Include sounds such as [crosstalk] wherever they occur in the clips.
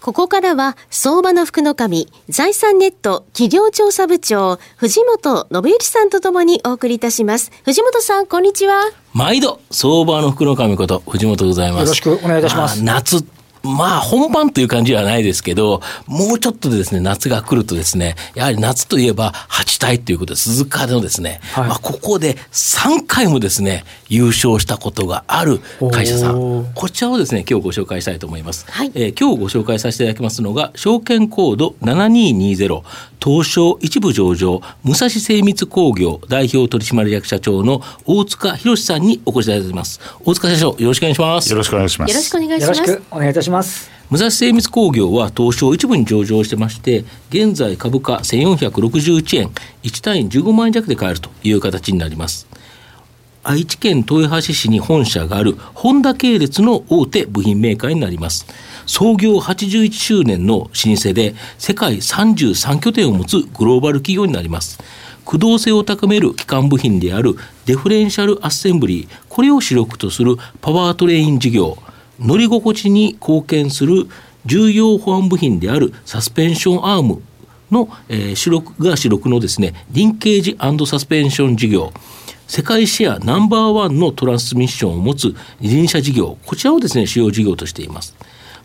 ここからは、相場の福の神、財産ネット企業調査部長、藤本信之さんとともにお送りいたします。藤本さん、こんにちは。毎度、相場の福の神こと、藤本でございます。よろしくお願いいたします。夏まあ本番という感じはないですけど、もうちょっとでですね、夏が来るとですね、やはり夏といえば8体ということで、鈴鹿のですね、はい、まあここで3回もですね、優勝したことがある会社さん、こちらをですね、今日ご紹介したいと思います。はい、えー、今日ご紹介させていただきますのが、証券コード7220、東証一部上場、武蔵精密工業代表取締役社長の大塚博さんにお越しいただいています。大塚社長、よろしくお願いします。よろしくお願いします。よろしくお願いします。よろしくお願いいたします。します。武蔵精密工業は東証一部に上場してまして現在株価1461円1単位15万円弱で買えるという形になります。愛知県豊橋市に本社があるホンダ系列の大手部品メーカーになります。創業81周年の老舗で世界33拠点を持つグローバル企業になります。駆動性を高める基幹部品であるデフレンシャルアッセンブリーこれを主力とするパワートレイン事業。乗り心地に貢献する重要保安部品であるサスペンションアームの、えー、主力が主力のですね、リンケージサスペンション事業、世界シェアナンバーワンのトランスミッションを持つ自転車事業、こちらをですね、主要事業としています。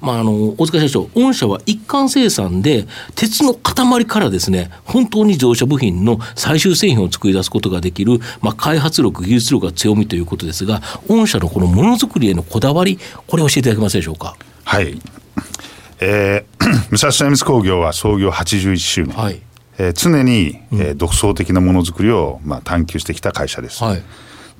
まあ、あの大塚社長、御社は一貫生産で、鉄の塊からですね、本当に自動車部品の最終製品を作り出すことができる、まあ、開発力、技術力が強みということですが、御社のこのものづくりへのこだわり、これ教えていただけますでしょうか？はい。えー、[clears throat] 武蔵精密工業は創業81周年。はいえー、常に、えー、独創的なものづくりを、まあ、探求してきた会社です。はい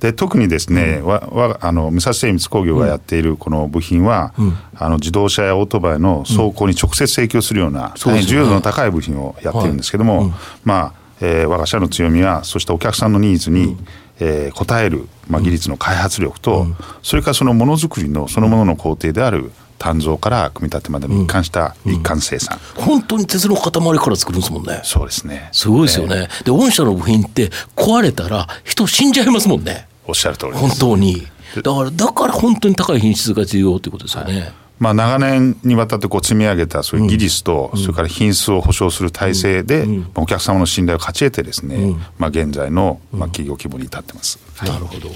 で特にですね、うん、わわあの武蔵精密工業がやっているこの部品は、うん、あの自動車やオートバイの走行に直接影響するような、大変重要度の高い部品をやっているんですけども、はい、まあ、えー、我が社の強みはそうしたお客さんのニーズに、うん、えー、応える、まあ、技術の開発力と、それからそのものづくりのそのものの工程である鍛造から組み立てまでの一貫した一貫生産、うん。うん、本当に鉄の塊から作るんですもんね。そうですね。すごいですよね、えー、で御社の部品って壊れたら人死んじゃいますもんね。おっしゃる通り本当に。だからだから本当に高い品質が重要ということですよね、はい。まあ、長年にわたってこう積み上げたそういう技術と、それから品質を保証する体制で、お客様の信頼を勝ち得てですね、まあ、現在のまあ企業規模に至ってます。なるほど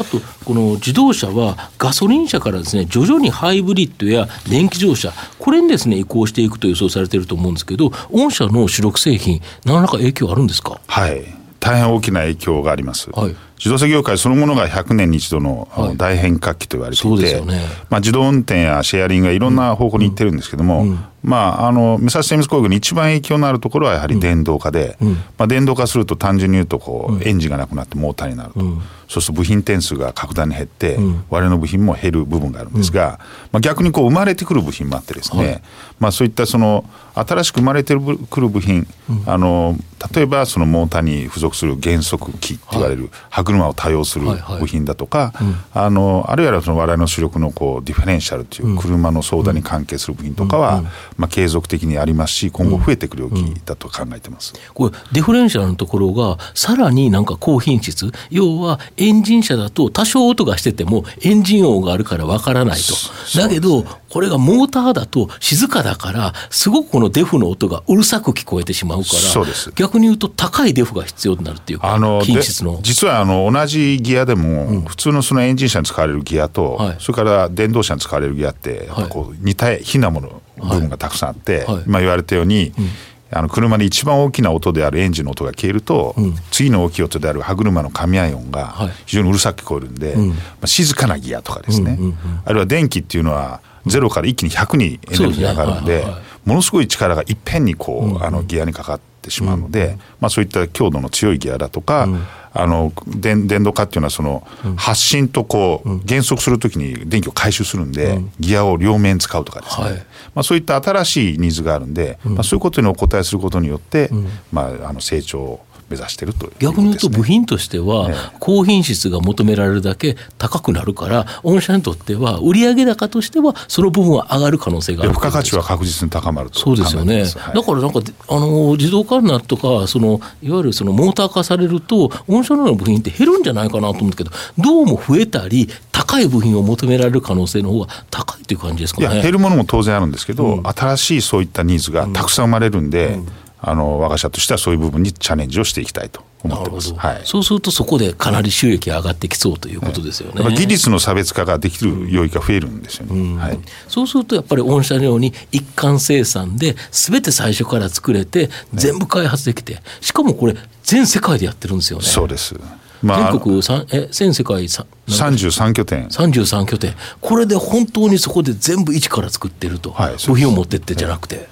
あとこの自動車はガソリン車からですね徐々にハイブリッドや電気自動車これにですね移行していくと予想されていると思うんですけど御社の主力製品何らか影響あるんですか？はい。大変大きな影響があります。はい自動車業界そのものが100年に一度の大変革期と言われていて、ね、まあ、自動運転やシェアリングがいろんな方向に行ってるんですけども、うん、まあ、あの武蔵精密工業に一番影響のあるところはやはり電動化で、うん、まあ、電動化すると単純に言うとこう、エンジンがなくなってモーターになると。そうすると部品点数が格段に減って、うん、我々の部品も減る部分があるんですが、うん、まあ、逆にこう生まれてくる部品もあってですね、はい、まあ、そういったその新しく生まれてくる部品、うん、あの例えばそのモーターに付属する減速機って言われる歯車を多用する部品だとか、あのあるいはその我々の主力のこうディフェレンシャルという車の操舵に関係する部品とかは、まあ、継続的にありますし今後増えてくる領域だと考えてます、これディフェレンシャルのところがさらになんか高品質要はエンジン車だと多少音がしててもエンジン音があるからわからないと。だけど、これがモーターだと静かだから、すごくこのデフの音がうるさく聞こえてしまうから、逆に言うと高いデフが必要になるっていうか、あの品質の。実はあの同じギアでも、普通のそのエンジン車に使われるギアと、はい、それから電動車に使われるギアって、こう似た非なもの、部分がたくさんあって、はい、今言われたように、うん。あの車で一番大きな音であるエンジンの音が消えると、うん、次の大きい音である歯車の噛み合い音が非常にうるさく聞こえるんで、はい、まあ、静かなギアとかですね、うんうんうん、あるいは電気っていうのはゼロから一気に100にエネルギーが上がるんで、ものすごい力がいっぺんにこう、あのギアにかかってしまうので、まあ、そういった強度の強いギアだとか、うん。あの電電動化っていうのはその発進とこう減速するときに電気を回収するんで、ギアを両面使うとかですね、まあ、そういった新しいニーズがあるんで、まあ、そういうことにお答えすることによって、まあ、あの成長目指していると、ね、逆に言うと部品としては、高品質が求められるだけ高くなるから御社にとっては売上高としてはその部分は上がる可能性がある。付加価値は確実に高まると。そうですよね、はい、だからなんかあの自動化になるとかそのいわゆるそのモーター化されると御社の部品って減るんじゃないかなと思うんですけどどうも増えたり高い部品を求められる可能性の方が高いという感じですかね。減るものも当然あるんですけど、うん、新しいそういったニーズがたくさん生まれるんで、うんあの我が社としてはそういう部分にチャレンジをしていきたいと思ってます、はい、そうするとそこでかなり収益が上がってきそうということですよね、技術の差別化ができる領域が増えるんですよね、はい、そうするとやっぱり御社のように一貫生産で全て最初から作れて全部開発できてしかもこれ全世界でやってるんですよね。そうです。まあ、全国え全世界33拠点。33拠点。これで本当にそこで全部一から作ってると、はい、部品を持ってってじゃなくて、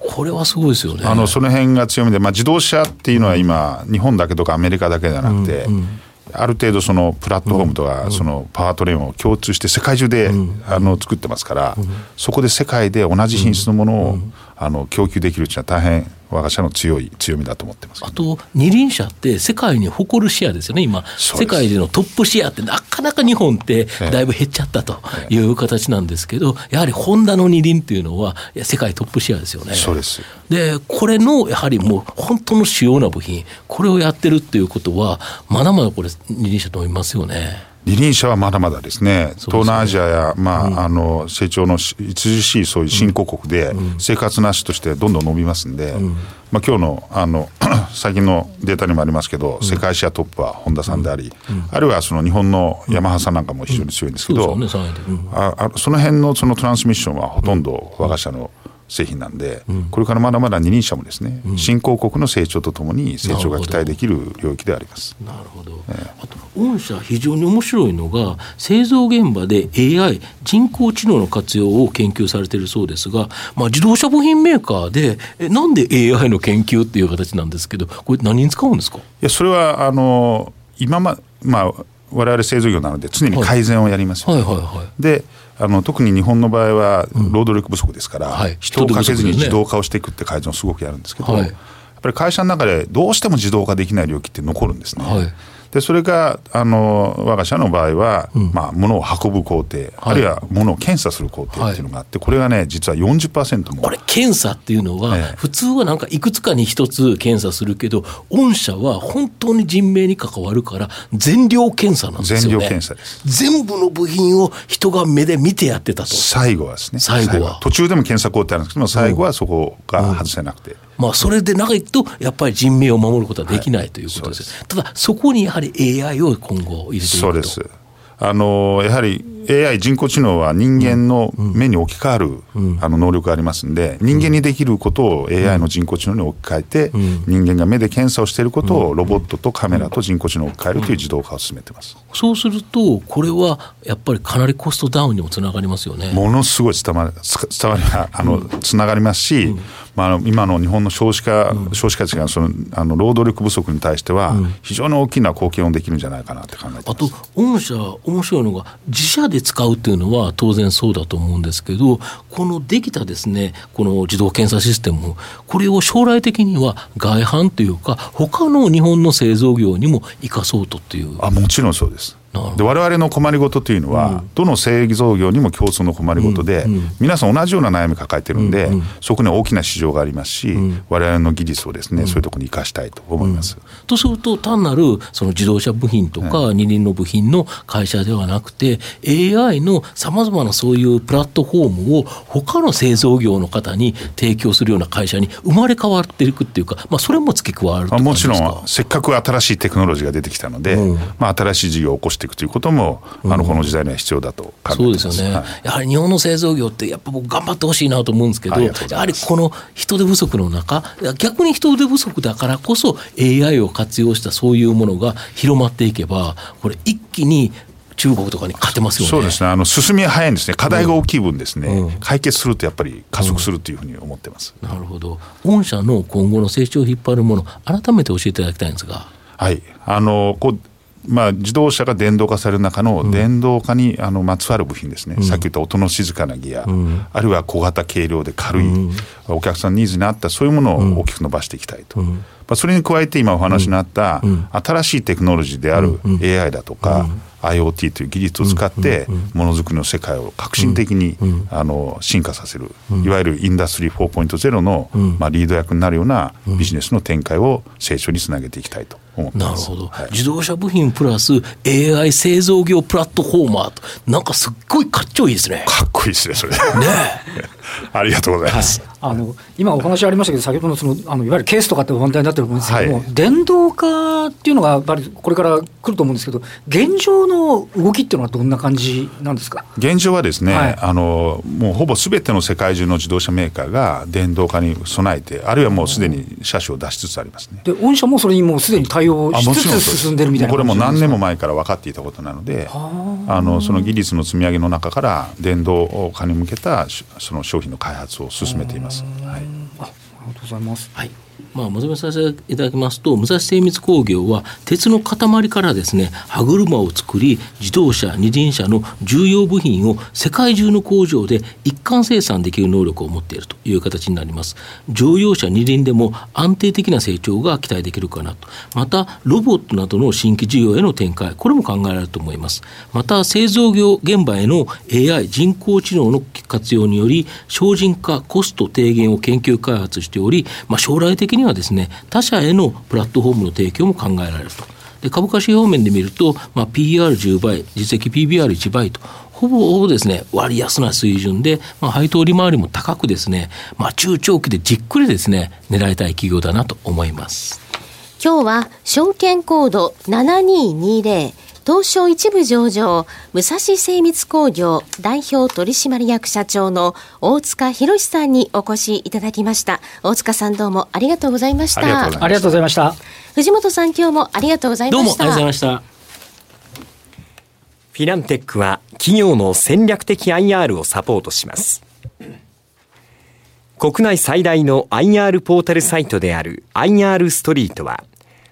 これはすごいですよね。あのその辺が強みで、まあ、自動車っていうのは今、日本だけとかアメリカだけじゃなくて、うんうん、ある程度そのプラットフォームとかそのパワートレーンを共通して世界中であの作ってますから、そこで世界で同じ品質のものをあの供給できるっていうのは大変我が社の強い強みだと思ってます、あと二輪車って世界に誇るシェアですよね。今世界でのトップシェアってなかなか日本ってだいぶ減っちゃったという形なんですけど、やはりホンダの二輪っていうのは世界トップシェアですよね。そうです。でこれのやはりもう本当の主要な部品これをやってるっていうことはまだまだこれ二輪車と思いますよね二輪車はまだまだですね、東南アジアや、まあ、うん、あの成長の著しいそういう新興国で、生活なしとしてどんどん伸びますんで、うん、まあ今日のあの [clears throat] 最近のデータにもありますけど、世界シェアトップは本田さんであり、あるいはその日本のヤマハさん。なん。かも非常に強いんですけど、ああその辺のそのトランスミッションはほとんど我が社の、製品なんで、うん、これからまだまだ二輪車もですね、うん、新興国の成長とともに成長が期待できる領域であります。なるほど、えー、あと御社非常に面白いのが製造現場で AI 人工知能の活用を研究されているそうですが、まあ、自動車部品メーカーでえなんで AI の研究っていう形なんですけどこれ何に使うんですか？いやそれはあの今ままあ我々製造業なので常に改善をやりますよ、ね、はいはいはい。はい、であの特に日本の場合は労働力不足ですから、うんはい、人をかけずに自動化をしていくって改善をすごくやるんですけど、はい、やっぱり会社の中でどうしても自動化できない領域って残るんですね。はいでそれがあの我が社の場合は、うん、まあ、物を運ぶ工程、はい、あるいは物を検査する工程っていうのがあって、これがね実は40%も。これ検査っていうのは、ええ、普通はなんかいくつかに一つ検査するけど御社は本当に人命に関わるから全量検査なんですよね。全量検査です。全部の部品を人が目で見てやってたと。最後はですね。最後は。途中でも検査工程あるんですけど最後はそこが外せなくて、うんうんまあ、それでないと、やっぱり人命を守ることはできないということです。はい、ただ、そこにやはり AI を今後入れていくと。そうです。あのやはり AI 人工知能は人間の目に置き換わる、あの能力がありますんで人間にできることを AI の人工知能に置き換えて、人間が目で検査をしていることをロボットとカメラと人工知能を置き換えるという自動化を進めてます、そうするとこれはやっぱりかなりコストダウンにもつながりますよね。ものすごい伝わ伝わりあのつながりますし、まあ、今の日本の少子化、少子化がそのあの労働力不足に対しては非常に大きな貢献をできるんじゃないかなって考えてます。あと御社面白いのが自社で使うというのは当然そうだと思うんですけど、このできたですね、この自動検査システム、これを将来的には外販というか、他の日本の製造業にも生かそうとっていう。あもちろんそうです。で我々の困りごとというのは、うん、どの製造業にも共通の困りごとで、皆さん同じような悩み抱えてるんで、そこに大きな市場がありますし、うん、我々の技術をですね、そういうところに生かしたいと思います。とすると単なるその自動車部品とか二輪の部品の会社ではなくて、AI のさまざまなそういうプラットフォームを他の製造業の方に提供するような会社に生まれ変わっていくっていうか、まあ、それも付け加わるもちろんせっかく新しいテクノロジーが出てきたので、まあ、新しい事業を起こしていくということもあのこの時代には必要だと考えてます、そうですよね、はい、やはり日本の製造業ってやっぱ僕頑張ってほしいなと思うんですけどやはりこの人手不足の中逆に人手不足だからこそ AI を活用したそういうものが広まっていけばこれ一気に中国とかに勝てますよね。そうですね。あの進みは早いんですね。課題が大きい分ですね、うん、解決するとやっぱり加速するというふうに思ってます。うん、なるほど。御社の今後の成長を引っ張るもの、改めて教えていただきたいんですが。はい。あのこうまあ、自動車が電動化される中の電動化にあのまつわる部品ですね、うん、さっき言った音の静かなギア、うん、あるいは小型軽量で軽い、うん、お客さんニーズに合ったそういうものを大きく伸ばしていきたいと。まあ、それに加えて今お話にあった新しいテクノロジーである AI だとか、IoT という技術を使ってものづくりの世界を革新的にあの進化させる。いわゆるインダストリー4.0のまあリード役になるようなビジネスの展開を成長につなげていきたいと。なるほど、はい、自動車部品プラス AI 製造業プラットフォーマーと。なんかすっごいかっちょいいですね。かっこいいですねそれ。ね [laughs] [laughs] ありがとうございます。はい。あの今お話ありましたけど、先ほどのそのあのいわゆるケースとかって問題になってると思うんですけども、はい、電動化っていうのがやっぱりこれから来ると思うんですけど、現状の動きっていうのはどんな感じなんですか？現状はですね、はい、あのもうほぼすべての世界中の自動車メーカーが電動化に備えて、あるいはもうすでに車種を出しつつありますね。で、御社もそれにもうすでに対応しつつ進んでるみたいなこれも何年も前から分かっていたことなので、あ。のその技術の積み上げの中から電動化に向けたその商品の開発を進めています。はいりがとうございます。はいまあ、まとめさせていただきますと武蔵精密工業は鉄の塊からですね歯車を作り自動車二輪車の重要部品を世界中の工場で一貫生産できる能力を持っているという形になります。乗用車二輪でも安定的な成長が期待できるかなと。またロボットなどの新規事業への展開これも考えられると思います。また製造業現場への AI 人工知能の活用により精進化コスト低減を研究開発しており、まあ、将来的ににはですね他社へのプラットフォームの提供も考えられると。で株価指標面で見ると、まあ、PR10 倍、実績 PBR1 倍と、ほぼですね、割安な水準で、まあ、配当利回りも高くですね、まあ、中長期でじっくりですね、狙いたい企業だなと思います。今日は、証券コード7220、東証一部上場、武蔵精密工業代表取締役社長の大塚博さんにお越しいただきました。大塚さんどうもありがとうございました。ありがとうございました。藤本さん今日もありがとうございました。どうもありがとうございました。フィナンテックは企業の戦略的 IR をサポートします。国内最大の IR ポータルサイトである IR ストリートは